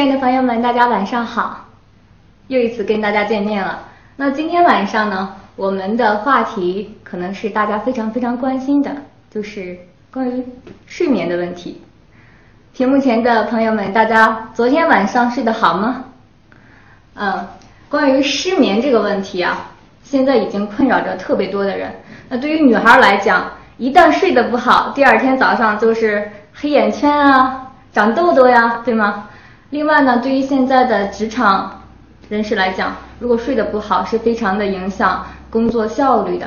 亲爱的朋友们，大家晚上好，又一次跟大家见面了。那今天晚上呢，我们的话题可能是大家非常非常关心的，就是关于睡眠的问题。屏幕前的朋友们，大家昨天晚上睡得好吗？嗯，关于失眠这个问题啊，现在已经困扰着特别多的人。那对于女孩来讲，一旦睡得不好，第二天早上就是黑眼圈啊、长痘痘呀，对吗？另外呢，对于现在的职场人士来讲，如果睡得不好，是非常的影响工作效率的。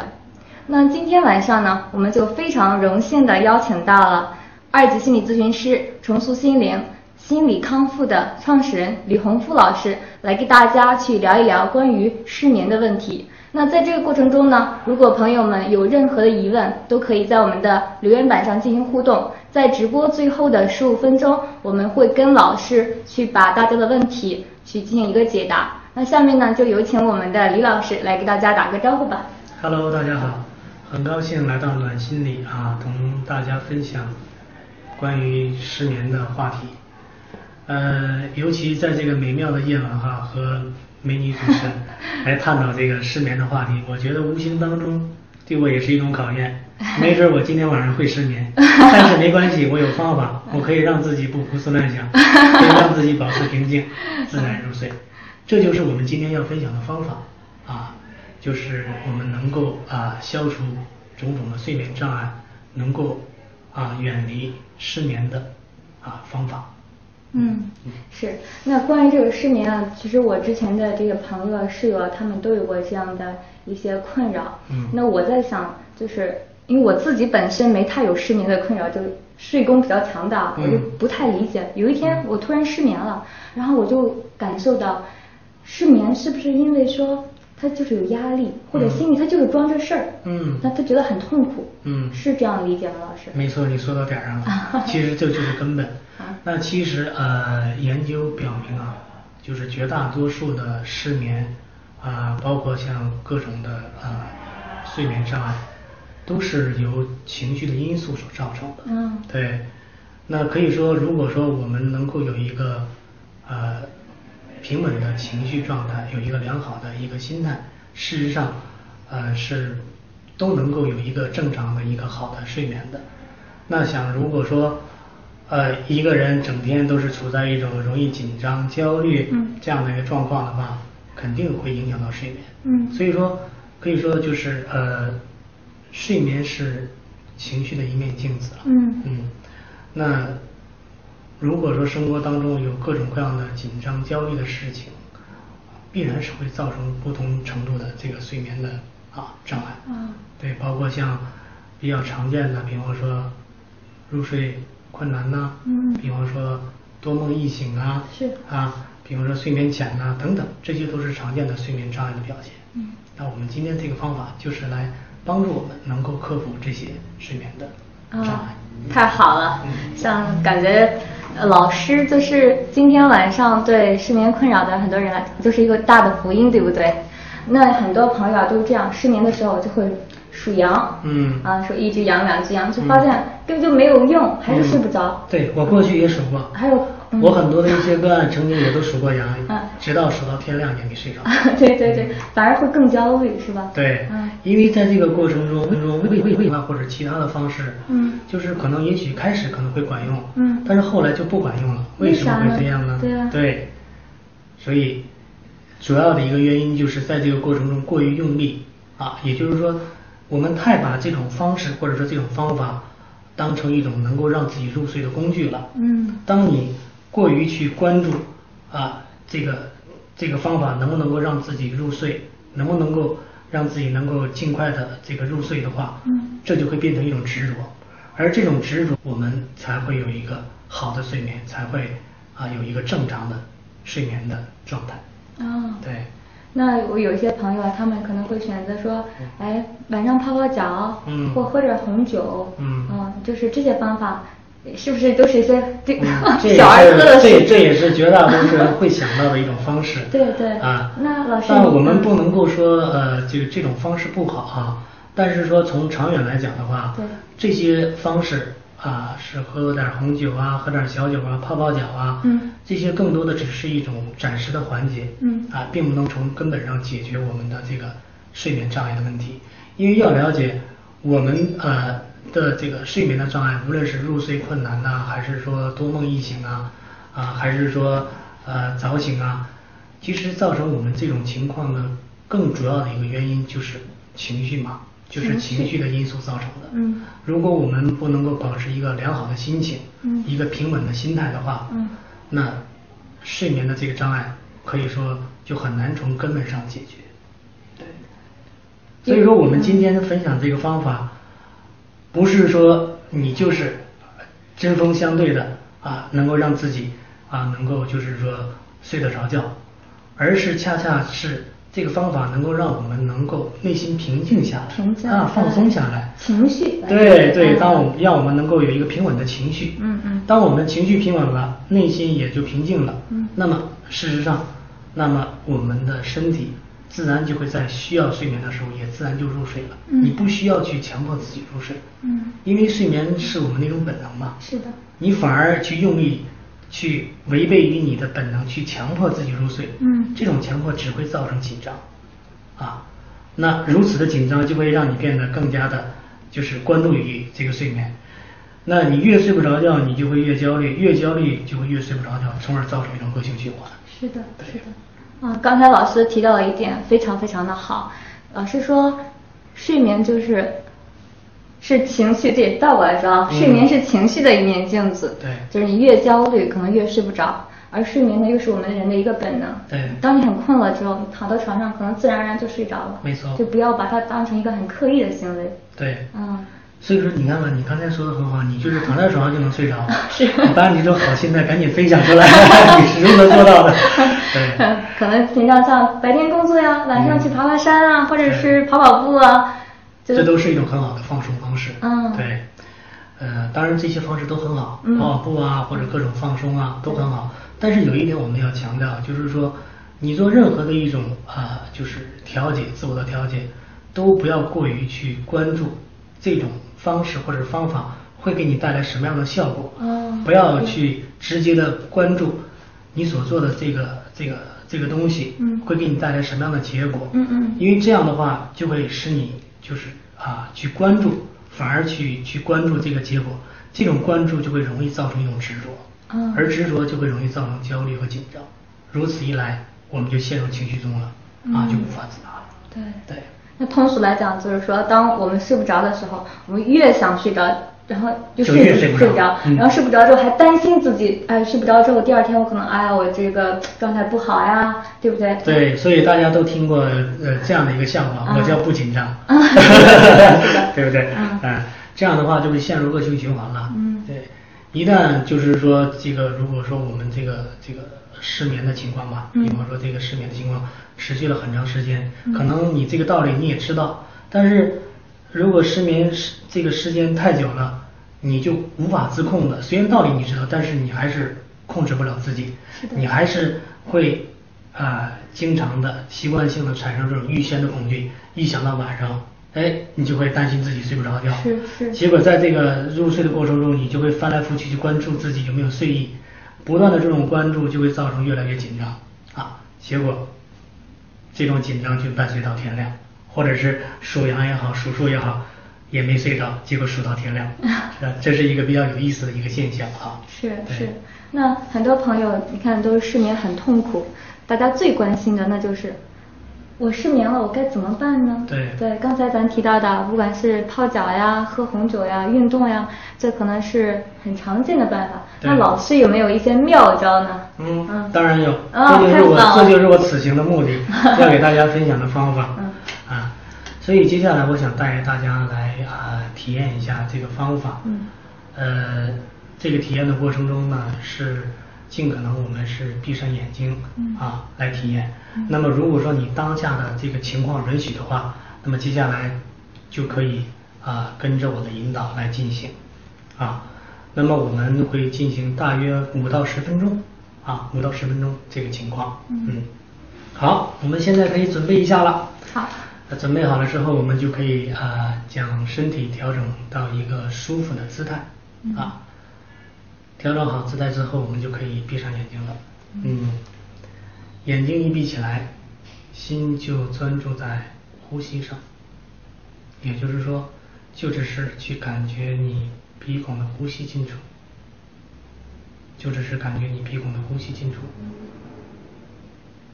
那今天晚上呢，我们就非常荣幸的邀请到了二级心理咨询师、重塑心灵心理康复的创始人李洪富老师，来给大家去聊一聊关于失眠的问题。那在这个过程中呢，如果朋友们有任何的疑问，都可以在我们的留言板上进行互动。在直播最后的十五分钟，我们会跟老师去把大家的问题去进行一个解答。那下面呢，就有请我们的李老师来给大家打个招呼吧。Hello，大家好，很高兴来到暖心里啊，同大家分享关于失眠的话题。呃，尤其在这个美妙的夜晚哈，和美女主持人 来探讨这个失眠的话题，我觉得无形当中对我也是一种考验。没准我今天晚上会失眠，但是没关系，我有方法，我可以让自己不胡思乱想，可以让自己保持平静，自然入睡。这就是我们今天要分享的方法啊，就是我们能够啊消除种种的睡眠障碍，能够啊远离失眠的啊方法。嗯，是。那关于这个失眠啊，其实我之前的这个朋友啊、室友啊，他们都有过这样的一些困扰。嗯那我在想，就是因为我自己本身没太有失眠的困扰，就睡功比较强大，我就嗯不太理解。有一天我突然失眠了，然后我就感受到，失眠是不是因为说他就是有压力，或者嗯心里他就是装着事儿，嗯那他觉得很痛苦。嗯是这样理解吗，老师？没错，你说到点儿上了，其实这就是根本啊。那其实呃，研究表明啊，就是绝大多数的失眠啊、包括像各种的啊、睡眠障碍，都是由情绪的因素所造成的。嗯对，那可以说，如果说我们能够有一个呃平稳的情绪状态，有一个良好的一个心态，事实上呃是都能够有一个正常的一个好的睡眠的。那想如果说呃一个人整天都是处在一种容易紧张、焦虑嗯这样的一个状况的话，肯定会影响到睡眠。嗯所以说可以说就是呃睡眠是情绪的一面镜子了。嗯嗯，那如果说生活当中有各种各样的紧张、焦虑的事情，必然是会造成不同程度的这个睡眠的啊障碍。啊对，包括像比较常见的，比方说入睡困难呐、嗯比方说多梦易醒啊，是啊，比方说睡眠浅呐、等等，这些都是常见的睡眠障碍的表现。嗯那我们今天这个方法就是来帮助我们能够克服这些睡眠的障啊碍。，太好了，嗯像感觉呃老师就是今天晚上对失眠困扰的很多人来，就是一个大的福音，对不对？那很多朋友啊都是这样，失眠的时候就会数羊，嗯。啊，数一只羊两只羊，就发现根本就没有用，还是睡不着。对我过去也数过，还有嗯。我很多的一些个案曾经也都数过羊嗯，直到数到天亮也没睡着。对对对，反而会更焦虑，是吧？对嗯，因为在这个过程中，中胃胃胃啊或者其他的方式，嗯。就是可能也许开始可能会管用，嗯但是后来就不管用了，为什么会这样呢？对啊。对，所以主要的一个原因就是在这个过程中过于用力啊，也就是说，我们太把这种方式或者说这种方法当成一种能够让自己入睡的工具了。嗯当你过于去关注啊这个这个方法能不能够让自己入睡，能不能够让自己能够尽快的这个入睡的话，嗯这就会变成一种执着，而这种执着，我们才会有一个好的睡眠，才会啊有一个正常的睡眠的状态。哦，对，那我有一些朋友啊，他们可能会选择说，哎，晚上泡泡脚，嗯或喝点红酒，嗯就是这些方法，是不是都是一些这嗯，这小儿科的是这事这也是绝大多数人会想到的一种方式。对对啊，那老师但我们嗯不能够说呃，就这种方式不好啊。但是说从长远来讲的话，对这些方式啊是喝点红酒啊，喝点小酒啊，泡泡脚啊，嗯，这些更多的只是一种暂时的缓解，嗯啊，并不能从根本上解决我们的这个睡眠障碍的问题。因为要了解我们呃的这个睡眠的障碍，无论是入睡困难呐、还是说多梦易醒啊，啊，还是说呃早醒啊，其实造成我们这种情况呢，更主要的一个原因就是情绪嘛，就是情绪的因素造成的。嗯如果我们不能够保持一个良好的心情，嗯一个平稳的心态的话，嗯那睡眠的这个障碍可以说就很难从根本上解决。对，所以说我们今天分享这个方法，不是说你就是针锋相对的啊，能够让自己啊能够就是说睡得着觉，而是恰恰是这个方法能够让我们能够内心平静下来，平静啊放松下来，情绪对对，嗯当我们让我们能够有一个平稳的情绪，嗯嗯当我们情绪平稳了，内心也就平静了，嗯那么事实上，那么我们的身体自然就会在需要睡眠的时候，也自然就入睡了。嗯你不需要去强迫自己入睡，嗯因为睡眠是我们的一种本能嘛。是的你反而去用力去违背于你的本能，去强迫自己入睡，嗯这种强迫只会造成紧张，啊，那如此的紧张就会让你变得更加的，就是关注于这个睡眠。那你越睡不着觉，你就会越焦虑，越焦虑就会越睡不着觉，从而造成一种恶性循环。是的，是的。啊，刚才老师提到了一点，非常非常的好。老师说，睡眠就是是情绪，对，倒过来说啊，嗯睡眠是情绪的一面镜子。对就是你越焦虑，可能越睡不着，而睡眠呢，又是我们人的一个本能。对当你很困了之后，你躺到床上，可能自然而然就睡着了。没错就不要把它当成一个很刻意的行为。对，嗯。所以说你看吧，你刚才说的很好，你就是躺在床上就能睡着，是我把你这种好心态赶紧分享出来，你是如何做到的？对。可能平常像白天工作呀，晚上去爬爬山啊，或者是跑跑步啊，就这都是一种很好的放松方式。嗯对，呃，当然这些方式都很好，嗯跑跑步啊，或者各种放松啊，都很好。但是有一点我们要强调，就是说，你做任何的一种啊、就是调节自我的调节，都不要过于去关注这种方式或者方法会给你带来什么样的效果。嗯不要去直接的关注你所做的这个这个这个东西，嗯会给你带来什么样的结果。嗯嗯因为这样的话就会使你就是啊去关注，反而去去关注这个结果，这种关注就会容易造成一种执着，嗯而执着就会容易造成焦虑和紧张，如此一来我们就陷入情绪中了，啊嗯就无法自拔了。对。对，那通俗来讲，就是说，当我们睡不着的时候，我们越想睡着，然后就睡就越睡不着，嗯。然后睡不着之后还担心自己，哎，睡不着之后，第二天我可能，哎呀，我这个状态不好呀，对不对？对，所以大家都听过呃这样的一个笑话，嗯我叫不紧张，对。不对？嗯哎这样的话就会陷入恶性循环了。嗯。对，一旦就是说这个，如果说我们这个这个失眠的情况吧，嗯。比方说这个失眠的情况持续了很长时间，嗯。可能你这个道理你也知道，但是如果失眠时这个时间太久了，你就无法自控的。虽然道理你知道，但是你还是控制不了自己。你还是会啊、经常的习惯性的产生这种预先的恐惧，一想到晚上，哎，你就会担心自己睡不着觉，是是。结果在这个入睡的过程中，你就会翻来覆去去关注自己有没有睡意，不断的这种关注就会造成越来越紧张。啊，结果这种紧张就伴随到天亮，或者是数羊也好，数数也好，也没睡着，结果数到天亮，是 吧？这是一个比较有意思的一个现象啊。是是，那很多朋友你看都是失眠很痛苦，大家最关心的那就是我失眠了，我该怎么办呢？对对，刚才咱提到的，不管是泡脚呀、喝红酒呀、运动呀，这可能是很常见的办法。那老师有没有一些妙招呢？嗯嗯，当然有，啊这就是我这就是我此行的目的，要给大家分享的方法。嗯啊，所以接下来我想带大家来啊体验一下这个方法。嗯。呃，这个体验的过程中呢，是尽可能我们是闭上眼睛嗯啊来体验。那么如果说你当下的这个情况允许的话，那么接下来就可以啊跟着我的引导来进行啊。那么我们会进行大约五到十分钟啊，五到十分钟这个情况。嗯好，我们现在可以准备一下了。好。那准备好了之后，我们就可以啊、将身体调整到一个舒服的姿态啊。调整好姿态之后，我们就可以闭上眼睛了。嗯，眼睛一闭起来，心就专注在呼吸上。也就是说，就只是去感觉你鼻孔的呼吸进出，就只是感觉你鼻孔的呼吸进出。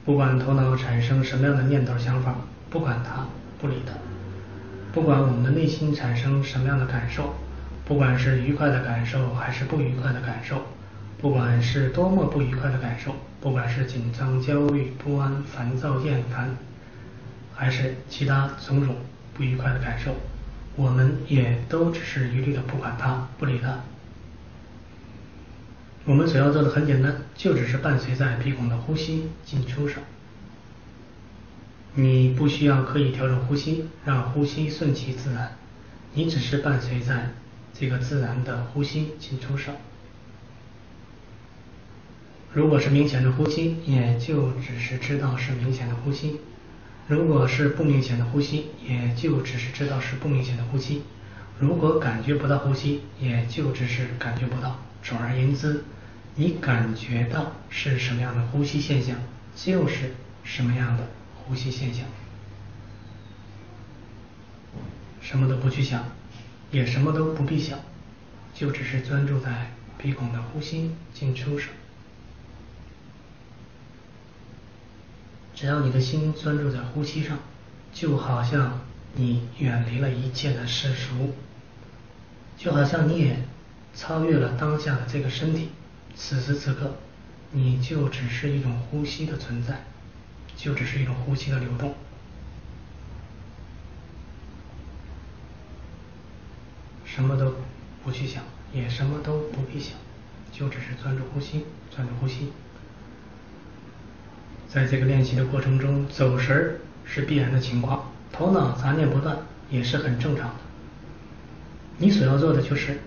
不管头脑产生什么样的念头、想法，不管它，不理它。不管我们的内心产生什么样的感受。不管是愉快的感受还是不愉快的感受，不管是多么不愉快的感受，不管是紧张、焦虑、不安、烦躁、厌烦，还是其他种种不愉快的感受，我们也都只是一律的不管它，不理它。我们所要做的很简单，就只是伴随在鼻孔的呼吸进出上。你不需要刻意调整呼吸，让呼吸顺其自然，你只是伴随在。这个自然的呼吸进出上，如果是明显的呼吸，也就只是知道是明显的呼吸；如果是不明显的呼吸，也就只是知道是不明显的呼吸；如果感觉不到呼吸，也就只是感觉不到。总而言之，你感觉到是什么样的呼吸现象，就是什么样的呼吸现象，什么都不去想。也什么都不必想，就只是专注在鼻孔的呼吸进出上。只要你的心专注在呼吸上，就好像你远离了一切的世俗，就好像你也超越了当下的这个身体。此时此刻，你就只是一种呼吸的存在，就只是一种呼吸的流动。什么都不去想，也什么都不必想，就只是专注呼吸，专注呼吸。在这个练习的过程中，走神儿是必然的情况，头脑杂念不断也是很正常的。你所要做的就是，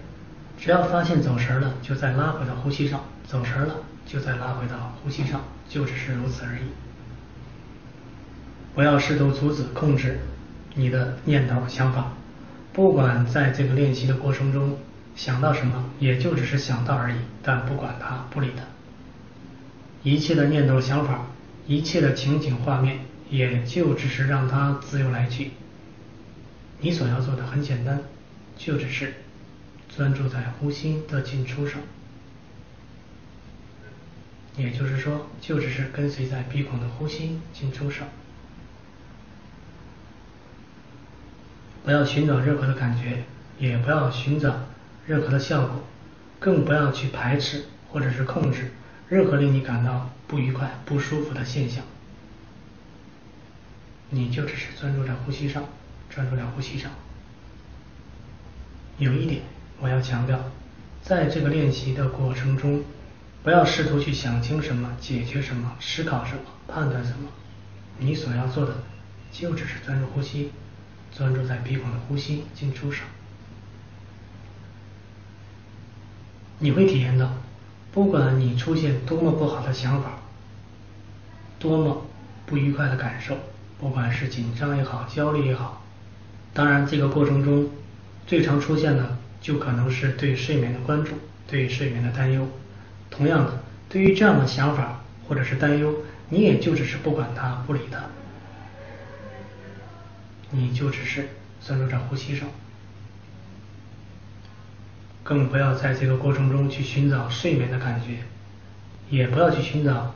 只要发现走神了，就再拉回到呼吸上；走神了，就再拉回到呼吸上，就只是如此而已。不要试图阻止、控制你的念头、想法。不管在这个练习的过程中想到什么，也就只是想到而已，但不管它，不理它。一切的念头、想法，一切的情景、画面，也就只是让它自由来去。你所要做的很简单，就只是专注在呼吸的进出上，也就是说，就只是跟随在鼻孔的呼吸进出上。不要寻找任何的感觉，也不要寻找任何的效果，更不要去排斥或者是控制任何令你感到不愉快、不舒服的现象。你就只是专注在呼吸上，专注在呼吸上。有一点我要强调，在这个练习的过程中，不要试图去想清什么、解决什么、思考什么、判断什么。你所要做的，就只是专注呼吸。专注在鼻孔的呼吸进出上，你会体验到，不管你出现多么不好的想法，多么不愉快的感受，不管是紧张也好，焦虑也好，当然这个过程中最常出现的就可能是对睡眠的关注，对睡眠的担忧。同样的，对于这样的想法或者是担忧，你也就只是不管它，不理它。你就只是专注在呼吸上，更不要在这个过程中去寻找睡眠的感觉，也不要去寻找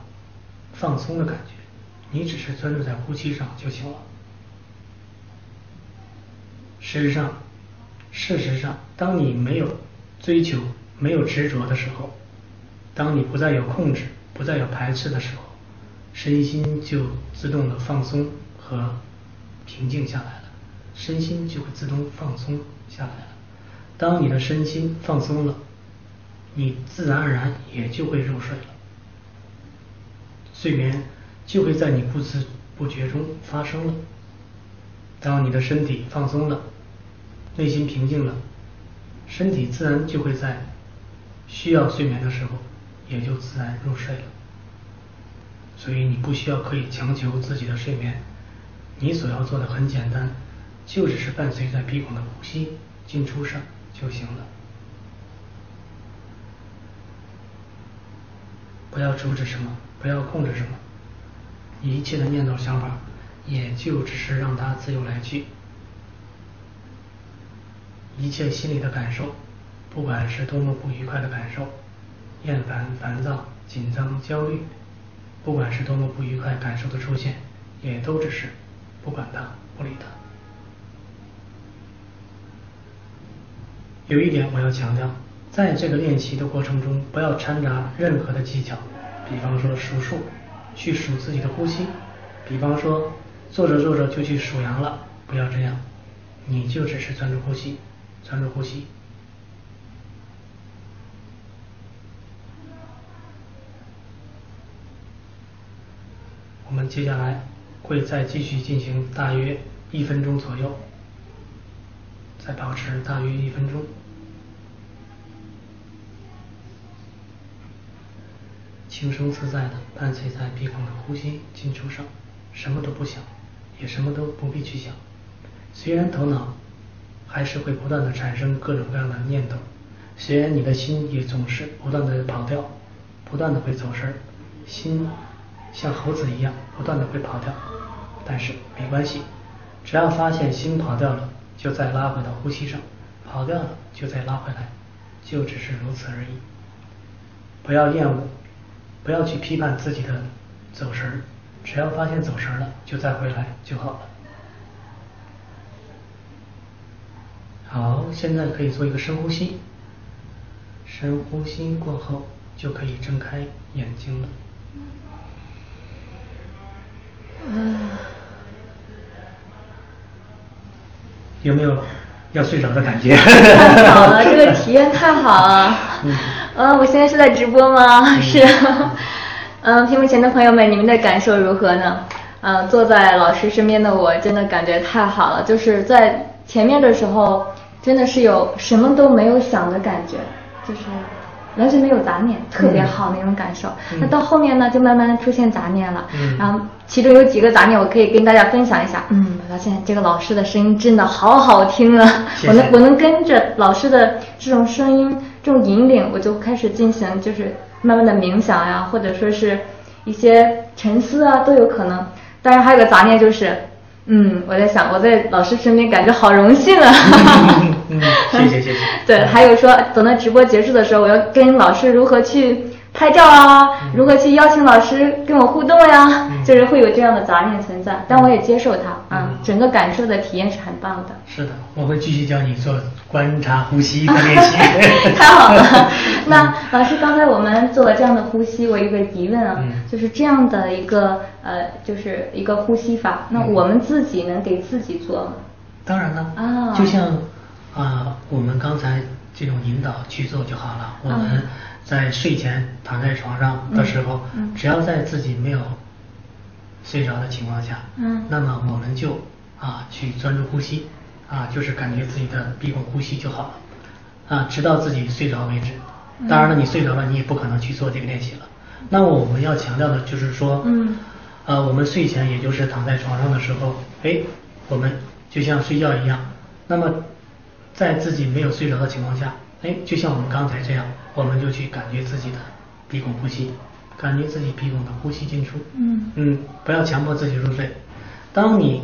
放松的感觉，你只是专注在呼吸上就行了。事实上，事实上，当你没有追求、没有执着的时候，当你不再有控制、不再有排斥的时候，身心就自动的放松和。平静下来了，身心就会自动放松下来了。当你的身心放松了，你自然而然也就会入睡了。睡眠就会在你不知不觉中发生了。当你的身体放松了，内心平静了，身体自然就会在需要睡眠的时候，也就自然入睡了。所以你不需要刻意强求自己的睡眠。你所要做的很简单就只是伴随在鼻孔的呼吸进出声就行了。不要阻止什么不要控制什么一切的念头想法也就只是让它自由来去。一切心里的感受不管是多么不愉快的感受厌烦烦躁紧张焦虑不管是多么不愉快感受的出现也都只是不管他，不理他。有一点我要强调，在这个练习的过程中，不要掺杂任何的技巧，比方说数数，去数自己的呼吸，比方说做着做着就去数羊了，不要这样，你就只是专注呼吸。专注呼吸。我们接下来会再继续进行大约一分钟左右，再保持大约一分钟，轻松自在的伴随在鼻孔的呼吸进出上，什么都不想，也什么都不必去想，虽然头脑。还是会不断的产生各种各样的念头，虽然你的心也总是不断的跑掉，不断的会走神儿，心像猴子一样不断的会跑掉，但是没关系，只要发现心跑掉了，就再拉回到呼吸上，跑掉了就再拉回来，就只是如此而已。不要厌恶，不要去批判自己的走神儿，只要发现走神了，就再回来就好了。好，现在可以做一个深呼吸。深呼吸过后，就可以睁开眼睛了。有没有要睡着的感觉？太好了，这个体验太好了。嗯，我现在是在直播吗？是。嗯，屏幕前的朋友们，你们的感受如何呢？嗯，坐在老师身边的我，真的感觉太好了。就是在前面的时候。真的是有什么都没有想的感觉，就是完全没有杂念，特别好那种感受。那到后面呢，就慢慢出现杂念了。然后其中有几个杂念，我可以跟大家分享一下。嗯，我发现这个老师的声音真的好好听啊！我能我能跟着老师的这种声音这种引领，我就开始进行就是慢慢的冥想呀，或者说是一些沉思啊都有可能。当然还有个杂念就是。嗯，我在想，我在老师身边感觉好荣幸啊！嗯，谢谢谢谢。对，还有说等到直播结束的时候，我要跟老师如何去。拍照啊，如何去邀请老师跟我互动呀？就是会有这样的杂念存在，但我也接受它啊。整个感受的体验是很棒的。是的，我会继续教你做观察呼吸的练习。太好了，那老师刚才我们做了这样的呼吸，我有个疑问啊，就是这样的一个呃，就是一个呼吸法，那我们自己能给自己做吗？当然了啊，就像啊，我们刚才这种引导去做就好了，我们。在睡前躺在床上的时候，只要在自己没有睡着的情况下，那么我们就啊去专注呼吸，啊就是感觉自己的闭孔呼吸就好了，啊直到自己睡着为止。当然了，你睡着了，你也不可能去做这个练习了。那么我们要强调的就是说，呃我们睡前也就是躺在床上的时候，哎我们就像睡觉一样，那么在自己没有睡着的情况下。哎，就像我们刚才这样，我们就去感觉自己的鼻孔呼吸，感觉自己鼻孔的呼吸进出。嗯嗯，不要强迫自己入睡。当你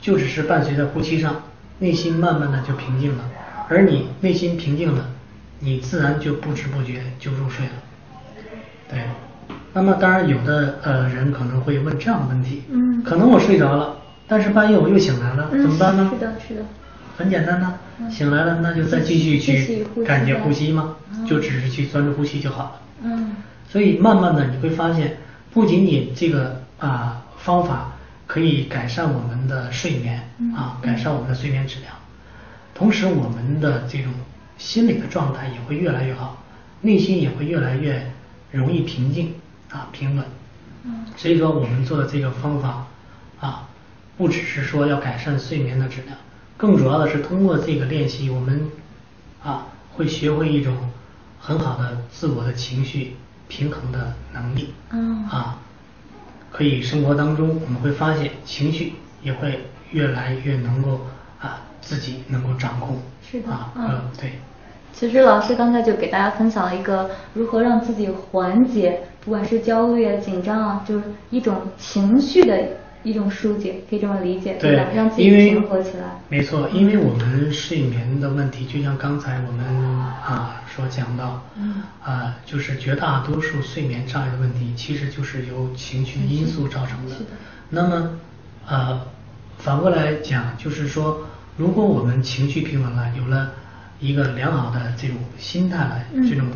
就只是伴随着呼吸上，内心慢慢的就平静了，而你内心平静了，你自然就不知不觉就入睡了。对。那么当然有的呃人可能会问这样的问题，嗯，可能我睡着了，但是半夜我又醒来了，怎么办呢？是的，是的。很简单呐，醒来了那就再继续去感觉呼吸嘛，就只是去专注呼吸就好了。嗯，所以慢慢的你会发现，不仅仅这个啊方法可以改善我们的睡眠啊，改善我们的睡眠质量，同时我们的这种心理的状态也会越来越好，内心也会越来越容易平静啊平稳。嗯，所以说我们做的这个方法啊，不只是说要改善睡眠的质量。更主要的是通过这个练习，我们啊会学会一种很好的自我的情绪平衡的能力。嗯。啊，可以生活当中我们会发现情绪也会越来越能够啊自己能够掌控。是的。啊，嗯，对。其实老师刚才就给大家分享了一个如何让自己缓解，不管是焦虑啊、紧张啊，就是一种情绪的一种疏解，可以这么理解，对吧？让自己平和起来。没错，因为我们睡眠的问题，就像刚才我们啊所讲到，嗯啊，就是绝大多数睡眠障碍的问题，其实就是由情绪因素造成的。是的那么，呃，反过来讲，就是说，如果我们情绪平稳了，有了一个良好的这种心态了，嗯这种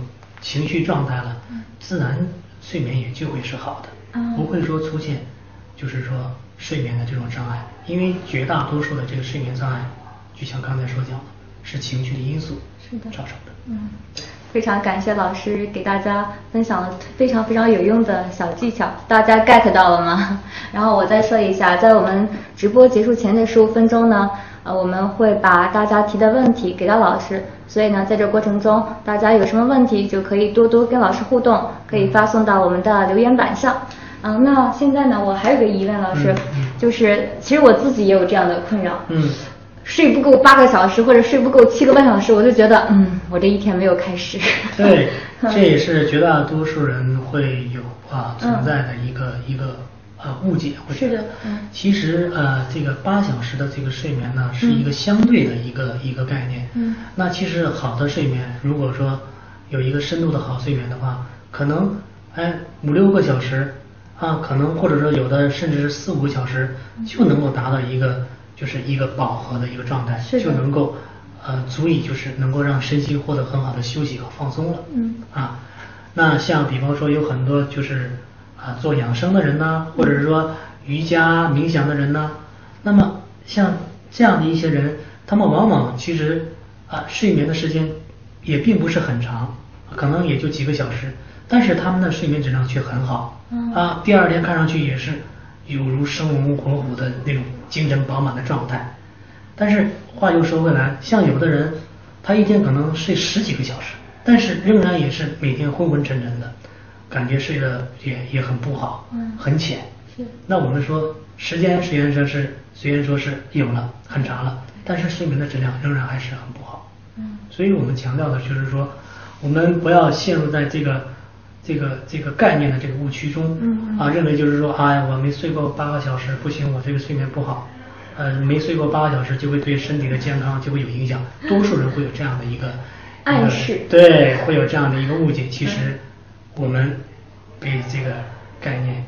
情绪状态了，自然睡眠也就会是好的，嗯不会说出现就是说睡眠的这种障碍，因为绝大多数的这个睡眠障碍，就像刚才所讲的，是情绪的因素造成的。嗯，非常感谢老师给大家分享了非常非常有用的小技巧，大家 get 到了吗？然后我再说一下，在我们直播结束前的十五分钟呢，呃，我们会把大家提的问题给到老师，所以呢，在这过程中，大家有什么问题就可以多多跟老师互动，可以发送到我们的留言板上。嗯，那现在呢，我还有个疑问，老师，就是其实我自己也有这样的困扰，嗯睡不够八个小时或者睡不够七个半小时，我就觉得，嗯，我这一天没有开始。对，这也是绝大多数人会有啊嗯存在的一个、一个呃误解。我觉得是的嗯其实呃这个八小时的这个睡眠呢，是一个相对的一个、一个概念。嗯那其实好的睡眠，如果说有一个深度的好睡眠的话，可能哎五六个小时啊，可能或者说有的甚至是四五个小时就能够达到一个就是一个饱和的一个状态，就能够呃足以就是能够让身心获得很好的休息和放松了。嗯啊，那像比方说有很多就是啊做养生的人呢、或者是说瑜伽冥想的人呢、那么像这样的一些人，他们往往其实啊睡眠的时间也并不是很长，可能也就几个小时，但是他们的睡眠质量却很好，嗯啊，第二天看上去也是有如生龙活虎的那种精神饱满的状态。但是话又说回来，像有的人，他一天可能睡十几个小时，但是仍然也是每天昏昏沉沉的，感觉睡得也也很不好，嗯很浅。是那我们说时间虽然说是虽然说是有了很长了，但是睡眠的质量仍然还是很不好。嗯所以我们强调的就是说，我们不要陷入在这个这个这个概念的这个误区中，啊，认为就是说，哎，我没睡够八个小时，不行，我这个睡眠不好，呃，没睡够八个小时就会对身体的健康就会有影响。多数人会有这样的一个一个暗示对，会有这样的一个误解。其实我们被这个概念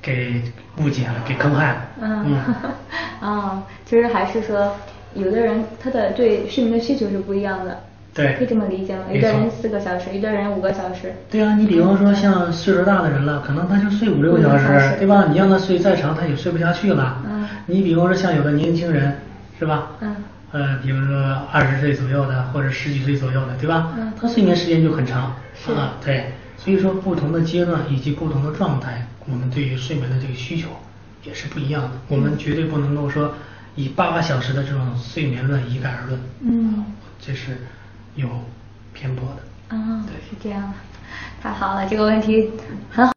给误解了，给坑害了。嗯，啊，其实还是说，有的人他的对睡眠的需求是不一样的，对可以这么理解吗？一个人四个小时，一个人五个小时。对啊，你比方说像岁数大的人了，可能他就睡五六个小时时，对吧？你让他睡再长，他也睡不下去了。嗯你比方说像有的年轻人，是吧？嗯呃，比方说二十岁左右的，或者十几岁左右的，对吧？嗯他睡眠时间就很长是啊。对，所以说不同的阶段以及不同的状态，我们对于睡眠的这个需求也是不一样的。我们绝对不能够说以八个小时的这种睡眠论一概而论，嗯这是有偏颇的。啊，对是这样的，太好了，这个问题很好。